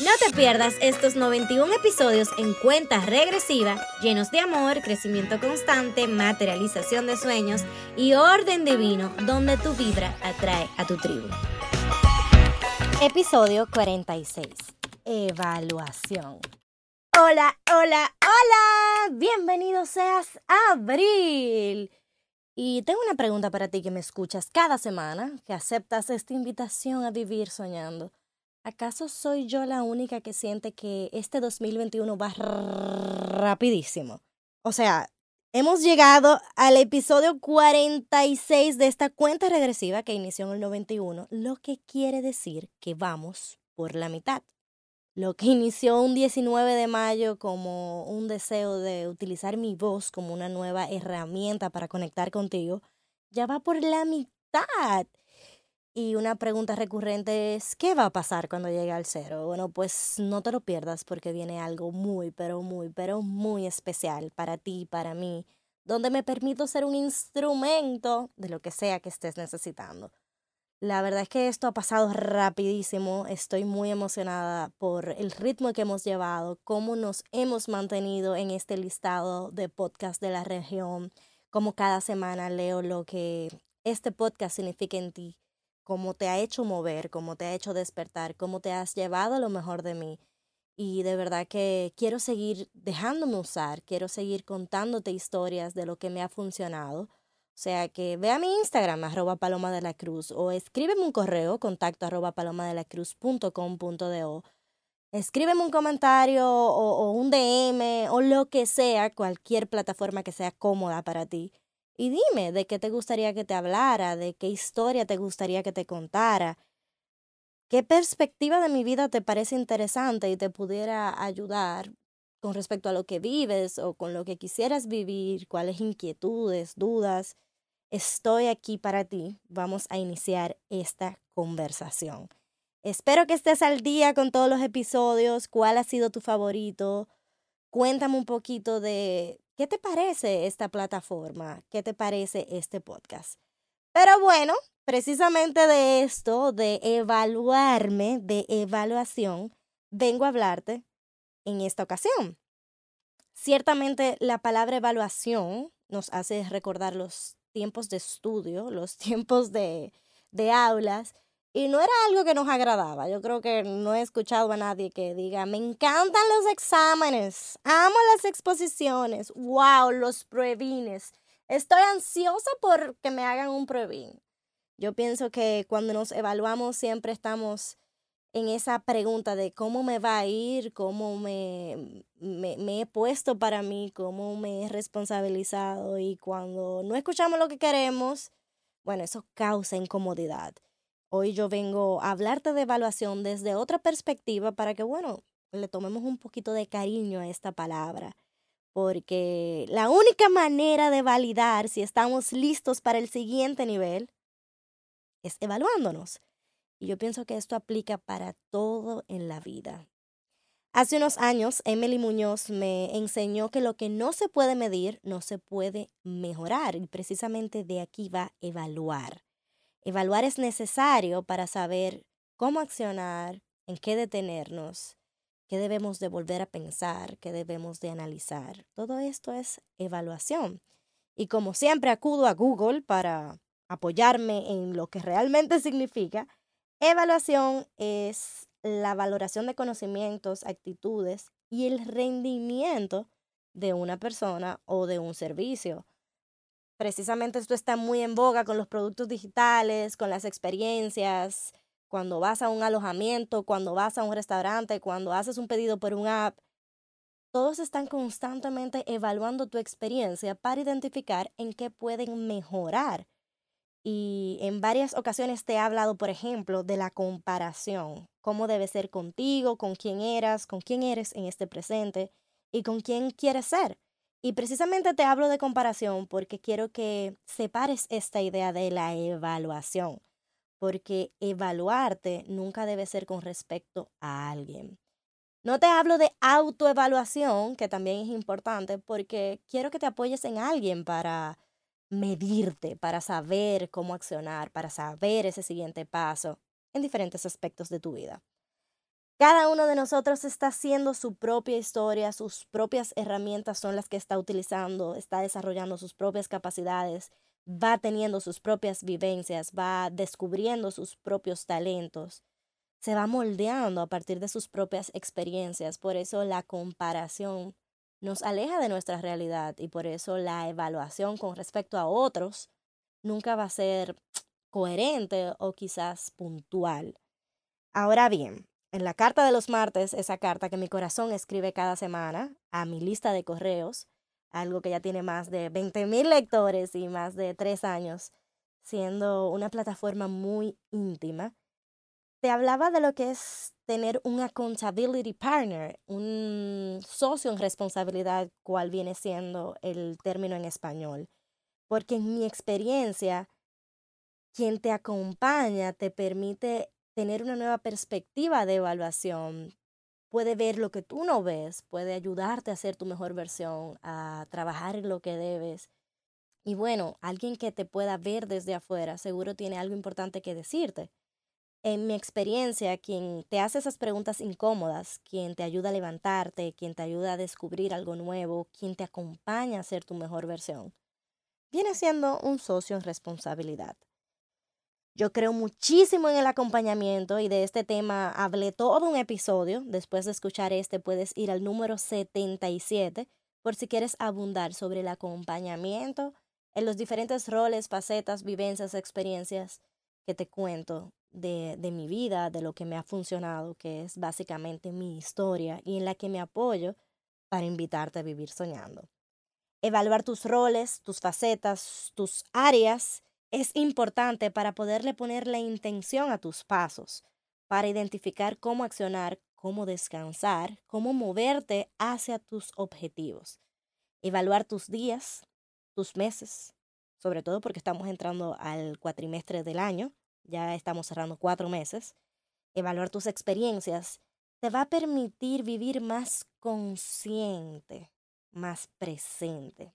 No te pierdas estos 91 episodios en cuenta regresiva, llenos de amor, crecimiento constante, materialización de sueños y orden divino, donde tu vibra atrae a tu tribu. Episodio 46. Evaluación. Hola, hola, hola. Bienvenido seas a Abril. Y tengo una pregunta para ti que me escuchas cada semana, que aceptas esta invitación a vivir soñando. ¿Acaso soy yo la única que siente que este 2021 va rapidísimo? O sea, hemos llegado al episodio 46 de esta cuenta regresiva que inició en el 91, lo que quiere decir que vamos por la mitad. Lo que inició un 19 de mayo como un deseo de utilizar mi voz como una nueva herramienta para conectar contigo, ya va por la mitad. Y una pregunta recurrente es, ¿qué va a pasar cuando llegue al cero? Bueno, pues no te lo pierdas porque viene algo muy, pero muy, pero muy especial para ti, para mí, donde me permito ser un instrumento de lo que sea que estés necesitando. La verdad es que esto ha pasado rapidísimo, estoy muy emocionada por el ritmo que hemos llevado, cómo nos hemos mantenido en este listado de podcast de la región, cómo cada semana leo lo que este podcast significa en ti cómo te ha hecho mover, cómo te ha hecho despertar, cómo te has llevado lo mejor de mí. Y de verdad que quiero seguir dejándome usar, quiero seguir contándote historias de lo que me ha funcionado. O sea que ve a mi Instagram, arroba paloma de la cruz, o escríbeme un correo, contacto arroba paloma de la cruz.com.do. Escríbeme un comentario o, o un DM o lo que sea, cualquier plataforma que sea cómoda para ti y dime de qué te gustaría que te hablara, de qué historia te gustaría que te contara, qué perspectiva de mi vida te parece interesante y te pudiera ayudar con respecto a lo que vives o con lo que quisieras vivir, cuáles inquietudes, dudas. Estoy aquí para ti. Vamos a iniciar esta conversación. Espero que estés al día con todos los episodios, cuál ha sido tu favorito. Cuéntame un poquito de ¿Qué te parece esta plataforma? ¿Qué te parece este podcast? Pero bueno, precisamente de esto, de evaluarme, de evaluación, vengo a hablarte en esta ocasión. Ciertamente la palabra evaluación nos hace recordar los tiempos de estudio, los tiempos de, de aulas y no era algo que nos agradaba. Yo creo que no he escuchado a nadie que diga, me encantan los exámenes, amo las exposiciones, wow, los pruebines. Estoy ansiosa por que me hagan un pruebín. Yo pienso que cuando nos evaluamos siempre estamos en esa pregunta de cómo me va a ir, cómo me, me, me, he puesto para mí, cómo me he responsabilizado y cuando no escuchamos lo que queremos, bueno, eso causa incomodidad. Hoy yo vengo a hablarte de evaluación desde otra perspectiva para que, bueno, le tomemos un poquito de cariño a esta palabra, porque la única manera de validar si estamos listos para el siguiente nivel es evaluándonos. Y yo pienso que esto aplica para todo en la vida. Hace unos años, Emily Muñoz me enseñó que lo que no se puede medir no se puede mejorar y precisamente de aquí va evaluar. Evaluar es necesario para saber cómo accionar, en qué detenernos, qué debemos de volver a pensar, qué debemos de analizar. Todo esto es evaluación. Y como siempre acudo a Google para apoyarme en lo que realmente significa, evaluación es la valoración de conocimientos, actitudes y el rendimiento de una persona o de un servicio precisamente esto está muy en boga con los productos digitales, con las experiencias, cuando vas a un alojamiento, cuando vas a un restaurante, cuando haces un pedido por un app. Todos están constantemente evaluando tu experiencia para identificar en qué pueden mejorar. Y en varias ocasiones te he hablado, por ejemplo, de la comparación, cómo debe ser contigo, con quién eras, con quién eres en este presente y con quién quieres ser. Y precisamente te hablo de comparación porque quiero que separes esta idea de la evaluación, porque evaluarte nunca debe ser con respecto a alguien. No te hablo de autoevaluación, que también es importante, porque quiero que te apoyes en alguien para medirte, para saber cómo accionar, para saber ese siguiente paso en diferentes aspectos de tu vida. Cada uno de nosotros está haciendo su propia historia, sus propias herramientas son las que está utilizando, está desarrollando sus propias capacidades, va teniendo sus propias vivencias, va descubriendo sus propios talentos, se va moldeando a partir de sus propias experiencias. Por eso la comparación nos aleja de nuestra realidad y por eso la evaluación con respecto a otros nunca va a ser coherente o quizás puntual. Ahora bien, en la carta de los martes, esa carta que mi corazón escribe cada semana a mi lista de correos, algo que ya tiene más de 20.000 lectores y más de tres años, siendo una plataforma muy íntima, te hablaba de lo que es tener un accountability partner, un socio en responsabilidad, cual viene siendo el término en español. Porque en mi experiencia, quien te acompaña te permite tener una nueva perspectiva de evaluación, puede ver lo que tú no ves, puede ayudarte a hacer tu mejor versión, a trabajar en lo que debes. Y bueno, alguien que te pueda ver desde afuera seguro tiene algo importante que decirte. En mi experiencia, quien te hace esas preguntas incómodas, quien te ayuda a levantarte, quien te ayuda a descubrir algo nuevo, quien te acompaña a ser tu mejor versión, viene siendo un socio en responsabilidad. Yo creo muchísimo en el acompañamiento y de este tema hablé todo un episodio. Después de escuchar este puedes ir al número 77 por si quieres abundar sobre el acompañamiento en los diferentes roles, facetas, vivencias, experiencias que te cuento de, de mi vida, de lo que me ha funcionado, que es básicamente mi historia y en la que me apoyo para invitarte a vivir soñando. Evaluar tus roles, tus facetas, tus áreas es importante para poderle poner la intención a tus pasos, para identificar cómo accionar, cómo descansar, cómo moverte hacia tus objetivos. Evaluar tus días, tus meses, sobre todo porque estamos entrando al cuatrimestre del año, ya estamos cerrando cuatro meses. Evaluar tus experiencias te va a permitir vivir más consciente, más presente.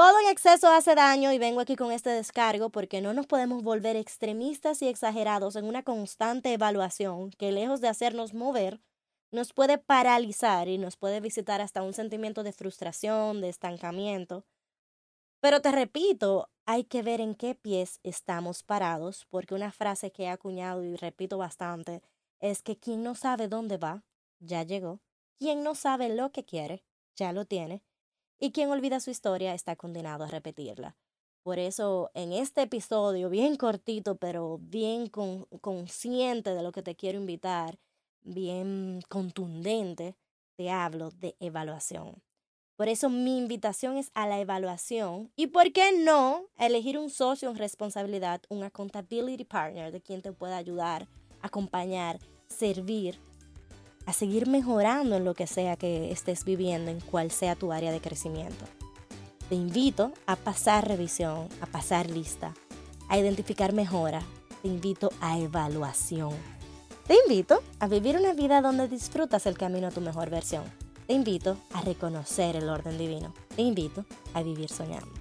Todo en exceso hace daño y vengo aquí con este descargo porque no nos podemos volver extremistas y exagerados en una constante evaluación que lejos de hacernos mover, nos puede paralizar y nos puede visitar hasta un sentimiento de frustración, de estancamiento. Pero te repito, hay que ver en qué pies estamos parados, porque una frase que he acuñado y repito bastante es que quien no sabe dónde va, ya llegó. Quien no sabe lo que quiere, ya lo tiene y quien olvida su historia está condenado a repetirla. Por eso en este episodio, bien cortito, pero bien consciente de lo que te quiero invitar, bien contundente, te hablo de evaluación. Por eso mi invitación es a la evaluación y, ¿por qué no?, elegir un socio en responsabilidad, un accountability partner de quien te pueda ayudar, acompañar, servir a seguir mejorando en lo que sea que estés viviendo, en cual sea tu área de crecimiento. Te invito a pasar revisión, a pasar lista, a identificar mejora. Te invito a evaluación. Te invito a vivir una vida donde disfrutas el camino a tu mejor versión. Te invito a reconocer el orden divino. Te invito a vivir soñando.